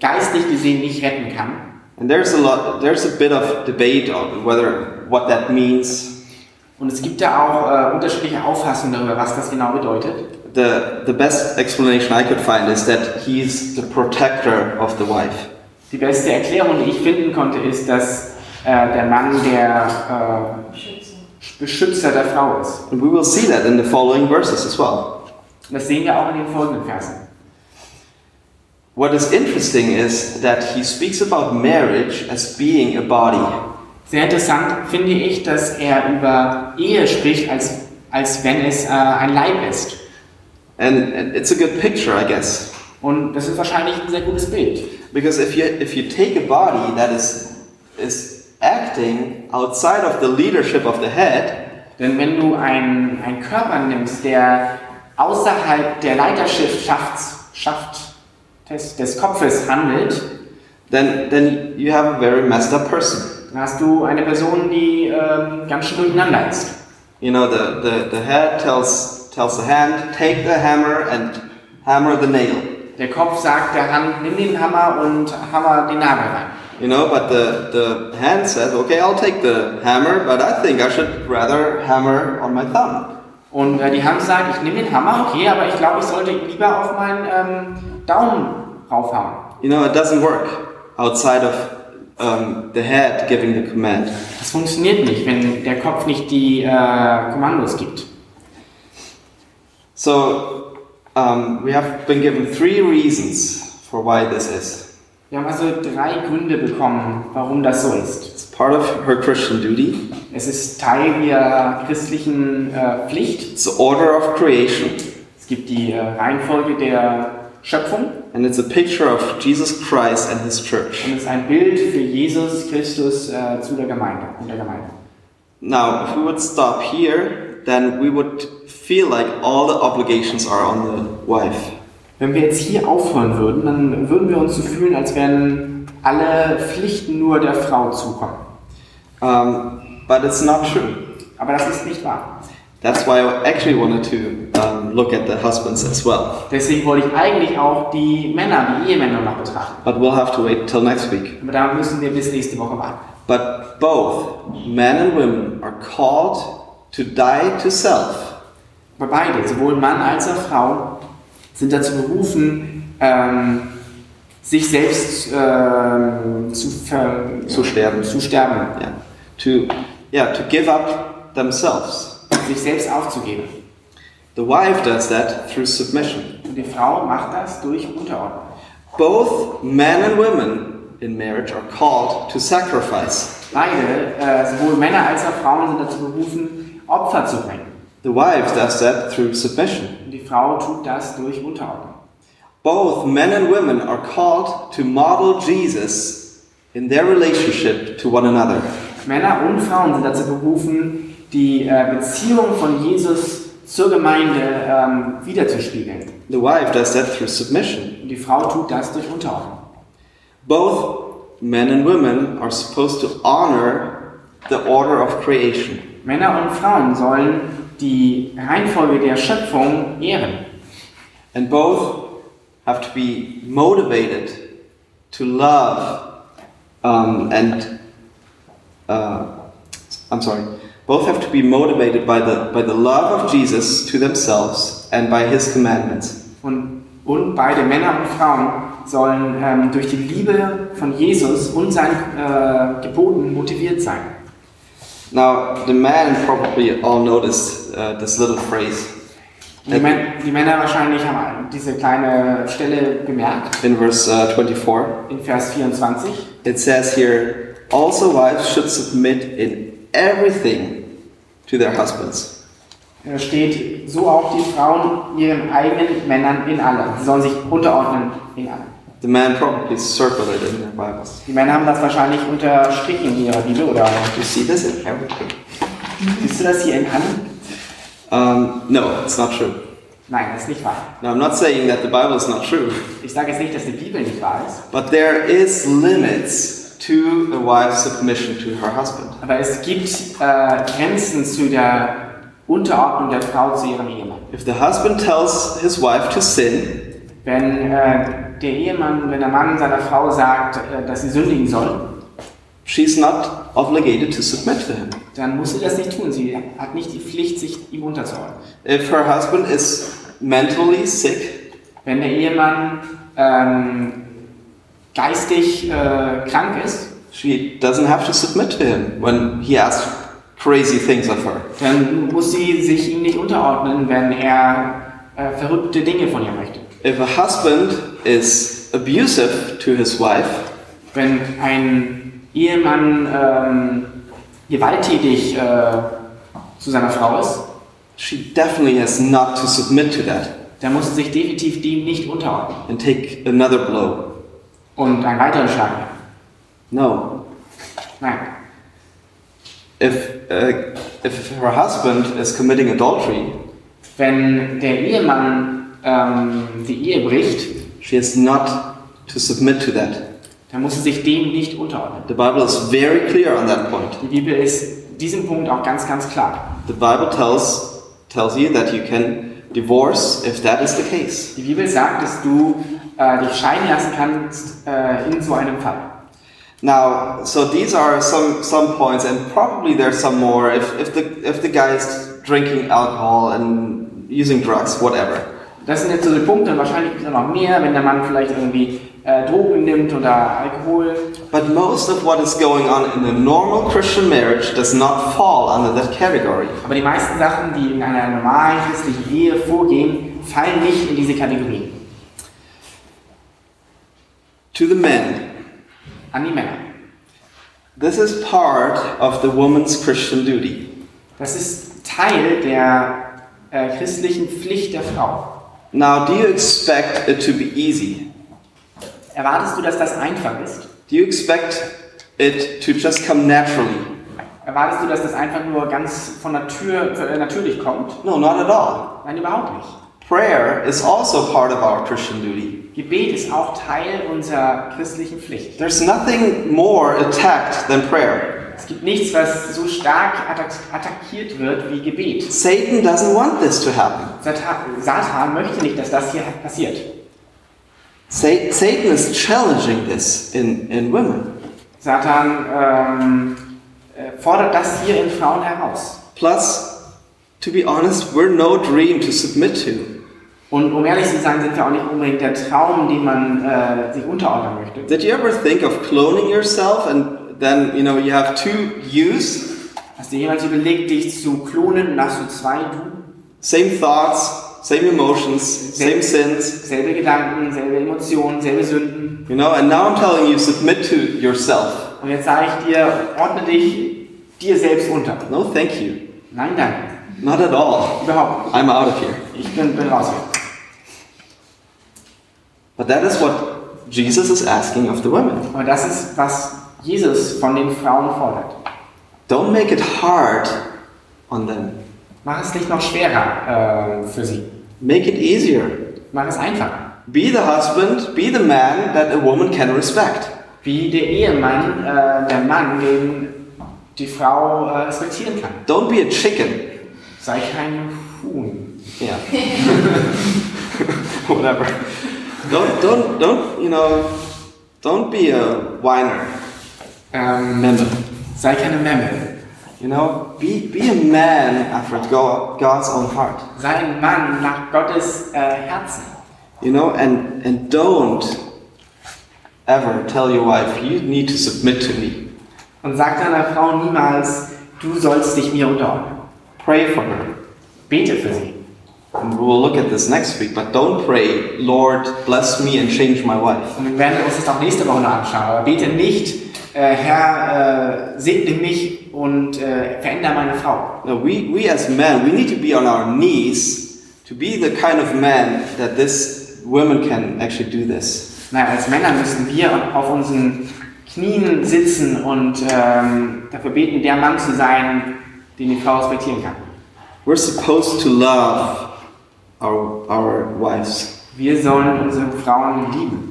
Speaker 3: geistlich gesehen nicht retten kann.
Speaker 2: And there's a lot, there's a bit of debate on whether what that means.
Speaker 3: Und es gibt da auch äh, unterschiedliche Auffassungen darüber, was das genau bedeutet.
Speaker 2: The, the best explanation I could find is that he's the protector of the wife.
Speaker 3: Die beste Erklärung, die ich finden konnte, ist, dass äh, der Mann der äh, Beschützer der Frau ist.
Speaker 2: And we will see that in the following verses as well.
Speaker 3: Und das sehen wir auch in den folgenden Versen.
Speaker 2: What is interesting is that he speaks about marriage as being a body.
Speaker 3: Sehr interessant finde ich, dass er über Ehe spricht, als, als wenn es äh, ein Leib ist.
Speaker 2: And, it's a good picture, I guess.
Speaker 3: Und das ist wahrscheinlich ein sehr gutes Bild.
Speaker 2: Because if you, if you take a body that is, is acting outside of the leadership of the head,
Speaker 3: Denn wenn du einen, einen Körper nimmst, der außerhalb der Leiterschaft des, des Kopfes handelt,
Speaker 2: then, then you have a very messed up person.
Speaker 3: dann hast du eine Person, die ähm, ganz schön durcheinander ist.
Speaker 2: You know, the, the, the head tells, tells the hand, take the hammer and hammer the nail.
Speaker 3: Der Kopf sagt der Hand, nimm den Hammer und hammer den Nagel rein.
Speaker 2: You know, but the, the hand says, okay, I'll take the hammer, but I think I should rather hammer on my thumb.
Speaker 3: Und äh, die Hand sagt, ich nehme den Hammer, okay, aber ich glaube, ich sollte lieber auf meinen ähm, Daumen raufhauen.
Speaker 2: You know, it doesn't work outside of um, the head giving the command.
Speaker 3: Das funktioniert nicht, wenn der Kopf nicht die äh, Kommandos gibt.
Speaker 2: So, um, we have been given three reasons for why this is.
Speaker 3: Wir haben also drei Gründe bekommen, warum das so ist.
Speaker 2: It's part of her Christian duty,
Speaker 3: Es ist Teil ihrer christlichen äh, Pflicht.
Speaker 2: it's the order of creation,
Speaker 3: Es gibt die äh, Reihenfolge der Schöpfung
Speaker 2: and it's a picture of Jesus Christ and his church.
Speaker 3: und es ist ein Bild für Jesus Christus äh, zu der Gemeinde und der Gemeinde.
Speaker 2: Now, if we would stop here, then we would feel like all the obligations are on the wife.
Speaker 3: Wenn wir jetzt hier aufhören würden, dann würden wir uns so fühlen, als wären alle Pflichten nur der Frau zukommen.
Speaker 2: Um, but it's not true.
Speaker 3: Aber das ist nicht wahr.
Speaker 2: That's why I actually wanted to um, look at the husbands as well.
Speaker 3: Deswegen wollte ich eigentlich auch die Männer, die Ehemänner noch betrachten.
Speaker 2: But we'll have to wait till next week.
Speaker 3: Aber da müssen wir bis nächste Woche warten.
Speaker 2: But both men and women are called to die to self
Speaker 3: Aber beide, sowohl Mann als auch Frau, sind dazu berufen, ähm, sich selbst ähm, zu, ver
Speaker 2: Zu sterben.
Speaker 3: zu sterben,
Speaker 2: yeah, to yeah to give up themselves.
Speaker 3: sich selbst aufzugeben.
Speaker 2: The wife does that through submission.
Speaker 3: Und die Frau macht das durch Unterordnung.
Speaker 2: Both men and women in marriage are called to sacrifice.
Speaker 3: Beide, äh, sowohl Männer als auch Frauen, sind dazu berufen, Opfer zu bringen.
Speaker 2: The wife does that through submission.
Speaker 3: Und die Frau tut das durch Unterordnung.
Speaker 2: Both men and women are called to model Jesus in their relationship to one another.
Speaker 3: Männer und Frauen sind dazu berufen, die äh, Beziehung von Jesus zur Gemeinde ähm, wiederzuspiegeln.
Speaker 2: The wife does that through submission.
Speaker 3: Und die Frau tut das durch Unterordnung.
Speaker 2: Both men and women are supposed to honor the order of creation.
Speaker 3: Männer und Frauen sollen die Reihenfolge der Schöpfung ehren.
Speaker 2: And both have to be motivated to love um, and uh, I'm sorry. Both have to be motivated by the by the love of Jesus to themselves and by His commandments.
Speaker 3: Und, und beide Männer und Frauen sollen ähm, durch die Liebe von Jesus und seinen äh, Geboten motiviert sein.
Speaker 2: Now, the man probably all noticed uh, this little phrase
Speaker 3: die, Män die Männer wahrscheinlich haben diese kleine Stelle gemerkt
Speaker 2: in verse uh, 24.
Speaker 3: in Vers 24.
Speaker 2: It says here, also wives should submit in everything to their husbands.
Speaker 3: Da steht, so auch die Frauen ihren eigenen Männern in allem. Sie sollen sich unterordnen in allem.
Speaker 2: The man probably circled it in their Bibles.
Speaker 3: Die Männer haben das wahrscheinlich unterstrichen in ihrer Bibel oder
Speaker 2: You see this in everything.
Speaker 3: siehst du das hier in allem?
Speaker 2: Um, no, it's not true.
Speaker 3: Nein, das ist nicht wahr.
Speaker 2: Now, I'm not saying that the Bible is not true,
Speaker 3: Ich sage jetzt nicht, dass die Bibel nicht wahr ist,
Speaker 2: but there is limits to a wife's submission to her husband.
Speaker 3: aber es gibt äh, Grenzen zu der Unterordnung der Frau zu ihrem Ehemann.
Speaker 2: If the husband tells his wife to sin,
Speaker 3: Wenn äh, der Ehemann, wenn der Mann seiner Frau sagt, äh, dass sie sündigen soll,
Speaker 2: she's not obligated to submit to him.
Speaker 3: dann muss sie das nicht tun. Sie hat nicht die Pflicht, sich ihm unterzuordnen.
Speaker 2: If her husband is mentally sick,
Speaker 3: Wenn der Ehemann ähm, geistig äh, krank ist,
Speaker 2: she doesn't have to submit to him when he asks crazy things of her.
Speaker 3: dann muss sie sich ihm nicht unterordnen, wenn er äh, verrückte Dinge von ihr möchte.
Speaker 2: If a husband is abusive to his wife,
Speaker 3: Wenn ein Ehemann ähm, gewalttätig äh, zu seiner Frau ist,
Speaker 2: she definitely has not to submit to that
Speaker 3: dann muss sie sich definitiv dem nicht unterordnen
Speaker 2: and take another blow.
Speaker 3: und einen weiteren Schlag.
Speaker 2: No.
Speaker 3: Nein.
Speaker 2: If, uh, if her husband is committing adultery,
Speaker 3: Wenn der Ehemann ähm, die Ehe bricht,
Speaker 2: she has not to submit to that.
Speaker 3: dann muss sie sich dem nicht unterordnen.
Speaker 2: The Bible is very clear on that point.
Speaker 3: Die Bibel ist diesem Punkt auch ganz, ganz klar.
Speaker 2: The Bible tells, tells you that you can divorce if that is the case.
Speaker 3: Die Bibel sagt, dass du äh, dich scheiden lassen kannst äh, in so einem Fall.
Speaker 2: Now, so these are some, some points, and probably there's some more. If, if, the, if the guy is drinking alcohol and using drugs, whatever.
Speaker 3: Das sind jetzt so die Punkte und wahrscheinlich gibt es noch mehr, wenn der Mann vielleicht irgendwie äh, Drogen nimmt oder Alkohol.
Speaker 2: But most of what is going on in a normal Christian marriage does not fall under that category.
Speaker 3: Aber die meisten Sachen, die in einer normalen christlichen Ehe vorgehen, fallen nicht in diese Kategorie.
Speaker 2: To the men,
Speaker 3: An die Männer.
Speaker 2: this is part of the woman's Christian duty.
Speaker 3: Das ist Teil der äh, christlichen Pflicht der Frau.
Speaker 2: Now, do you expect it to be easy?
Speaker 3: Erwartest du, dass das einfach ist?
Speaker 2: Do you expect it to just come naturally?
Speaker 3: Erwartest du, dass das einfach nur ganz von Natur, äh, natürlich kommt?
Speaker 2: No, not at all.
Speaker 3: Nein, überhaupt nicht.
Speaker 2: Prayer is also part of our Christian duty.
Speaker 3: Gebet ist auch Teil unserer christlichen Pflicht.
Speaker 2: There's nothing more attacked than prayer.
Speaker 3: Es gibt nichts, was so stark attack attackiert wird wie Gebet.
Speaker 2: Satan doesn't want this to happen.
Speaker 3: Satan, Satan möchte nicht, dass das hier passiert.
Speaker 2: Sa- Satan is challenging this in, in women.
Speaker 3: Satan ähm, äh, fordert das hier in Frauen heraus.
Speaker 2: Plus, to be honest, we're no dream to submit to.
Speaker 3: Und um ehrlich zu sein, sind wir auch nicht unbedingt der Traum, dem man äh, sich unterordnen möchte.
Speaker 2: Did you ever think of cloning yourself and then, you know, you have two yous,
Speaker 3: Hast du jemals überlegt, dich zu klonen und hast du zwei Du?
Speaker 2: same thoughts, same emotions, same sins,
Speaker 3: Selbe Gedanken, selbe Emotionen, selbe Sünden.
Speaker 2: you know, and now I'm telling you, submit to yourself.
Speaker 3: Und jetzt sage ich dir, ordne dich dir selbst unter.
Speaker 2: No, thank you.
Speaker 3: Nein, danke.
Speaker 2: Not at all.
Speaker 3: Überhaupt nicht.
Speaker 2: I'm out of here.
Speaker 3: Ich bin, bin raus.
Speaker 2: But that is what Jesus is asking of the women.
Speaker 3: Aber das ist, was Jesus von den Frauen fordert.
Speaker 2: Don't make it hard on them.
Speaker 3: Mach es nicht noch schwerer äh, für sie.
Speaker 2: Make it easier.
Speaker 3: Mach es einfacher.
Speaker 2: Be the husband, be the man that a woman can respect.
Speaker 3: Wie der Ehemann, äh, der Mann, den die Frau äh, respektieren kann.
Speaker 2: Don't be a chicken.
Speaker 3: Sei kein Huhn.
Speaker 2: Yeah. <laughs> Whatever. Don't don't don't you know don't be a whiner.
Speaker 3: Ähm,
Speaker 2: Member.
Speaker 3: sei keine Memme.
Speaker 2: You know, be be a man after God, God's own heart.
Speaker 3: Sei ein Mann nach Gottes äh, Herzen.
Speaker 2: You know, and and don't ever tell your wife you need to submit to me.
Speaker 3: Und sag deiner Frau niemals, du sollst dich mir unterordnen.
Speaker 2: Pray for her.
Speaker 3: Bete für sie.
Speaker 2: And we will look at this next week, but don't pray, Lord, bless me and change my wife.
Speaker 3: Und wir werden uns das auch nächste Woche anschauen. Aber bete nicht, Herr, äh, segne mich und äh, verändere meine Frau.
Speaker 2: No, we, we as men, we need to be on our knees to be the kind of man that this woman can actually do this.
Speaker 3: Nein, als Männer müssen wir auf unseren Knien sitzen und ähm, dafür beten, der Mann zu sein, den die Frau respektieren kann.
Speaker 2: We're supposed to love our, our wives,
Speaker 3: Wir sollen unsere Frauen lieben.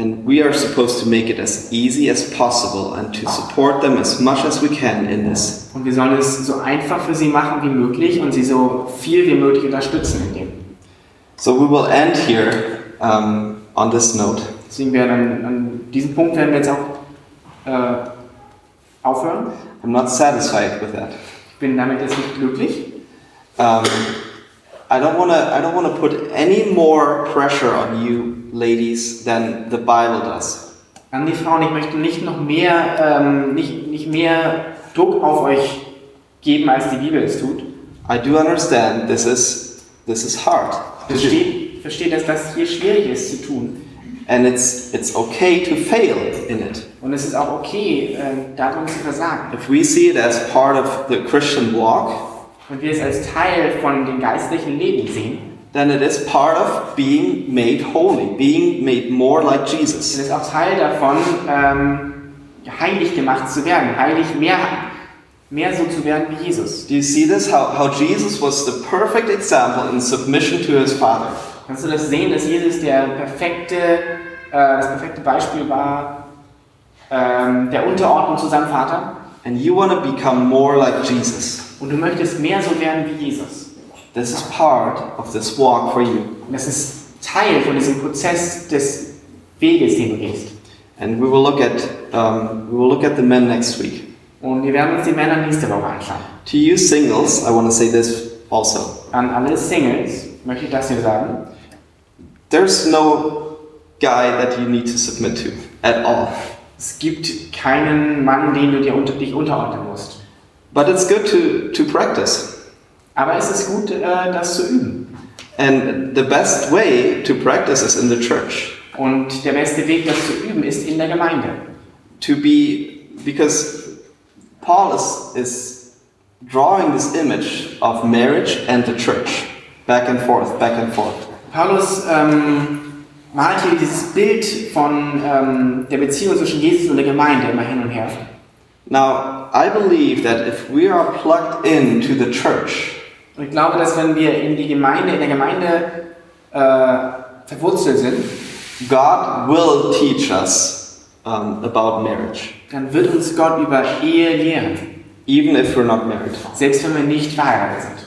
Speaker 2: And we are supposed to make it as easy as possible and to support them as much as we can in this.
Speaker 3: Und wir sollen es so einfach für sie machen wie möglich und sie so viel wie möglich unterstützen in dem.
Speaker 2: So we will end here um, on this note.
Speaker 3: Deswegen werden an, diesem Punkt werden wir jetzt auch äh, aufhören.
Speaker 2: I'm not satisfied with that.
Speaker 3: Ich bin damit jetzt nicht glücklich.
Speaker 2: Um, I don't want to. I don't want to put any more pressure on you, ladies, than the Bible does.
Speaker 3: An die Frauen, ich möchte nicht noch mehr, ähm, nicht, nicht mehr Druck auf euch geben, als die Bibel es tut.
Speaker 2: I do understand this is this is hard.
Speaker 3: Versteht, versteht, dass das hier schwierig ist zu tun.
Speaker 2: and it's it's okay to fail in it.
Speaker 3: Und es ist auch okay, äh, darum zu versagen.
Speaker 2: If we see it as part of the Christian walk,
Speaker 3: Und wir es als Teil von dem geistlichen Leben sehen,
Speaker 2: then it is part of being made holy, being made more like
Speaker 3: es
Speaker 2: Jesus.
Speaker 3: ist auch Teil davon, ähm, heilig gemacht zu werden, heilig mehr, mehr so zu werden wie Jesus.
Speaker 2: Do you see this? How, how Jesus was the perfect example in submission to his Father.
Speaker 3: Kannst du das sehen, dass Jesus der perfekte, äh, das perfekte Beispiel war, ähm, der Unterordnung zu seinem Vater?
Speaker 2: And you want to become more like Jesus.
Speaker 3: Und du möchtest mehr so werden wie Jesus.
Speaker 2: This is part of this walk for you.
Speaker 3: Und das ist Teil von diesem Prozess des Weges, den du gehst.
Speaker 2: And we will look at um, we will look at the men next week.
Speaker 3: Und wir werden uns die Männer nächste Woche anschauen.
Speaker 2: To you singles, I want to say this also.
Speaker 3: An alle Singles möchte ich das hier sagen.
Speaker 2: There's no guy that you need to submit to at all.
Speaker 3: Es gibt keinen Mann, den du dir unter, dich unterordnen musst.
Speaker 2: But it's good to, to practice.
Speaker 3: Aber es ist gut, äh, das zu üben.
Speaker 2: And the best way to practice is in the church.
Speaker 3: Und der beste Weg, das zu üben, ist in der Gemeinde.
Speaker 2: To be, because Paul is, is drawing this image of marriage and the church. Back and forth, back and forth.
Speaker 3: Paulus ähm, malt hier dieses Bild von ähm, der Beziehung zwischen Jesus und der Gemeinde immer hin und her.
Speaker 2: Now, I believe that if we are plugged into the church,
Speaker 3: Und ich glaube, dass wenn wir in die Gemeinde, in der Gemeinde äh, verwurzelt sind,
Speaker 2: God will teach us um, about marriage,
Speaker 3: dann wird uns Gott über Ehe lehren,
Speaker 2: even if we're not married.
Speaker 3: selbst wenn wir nicht verheiratet sind.